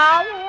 好。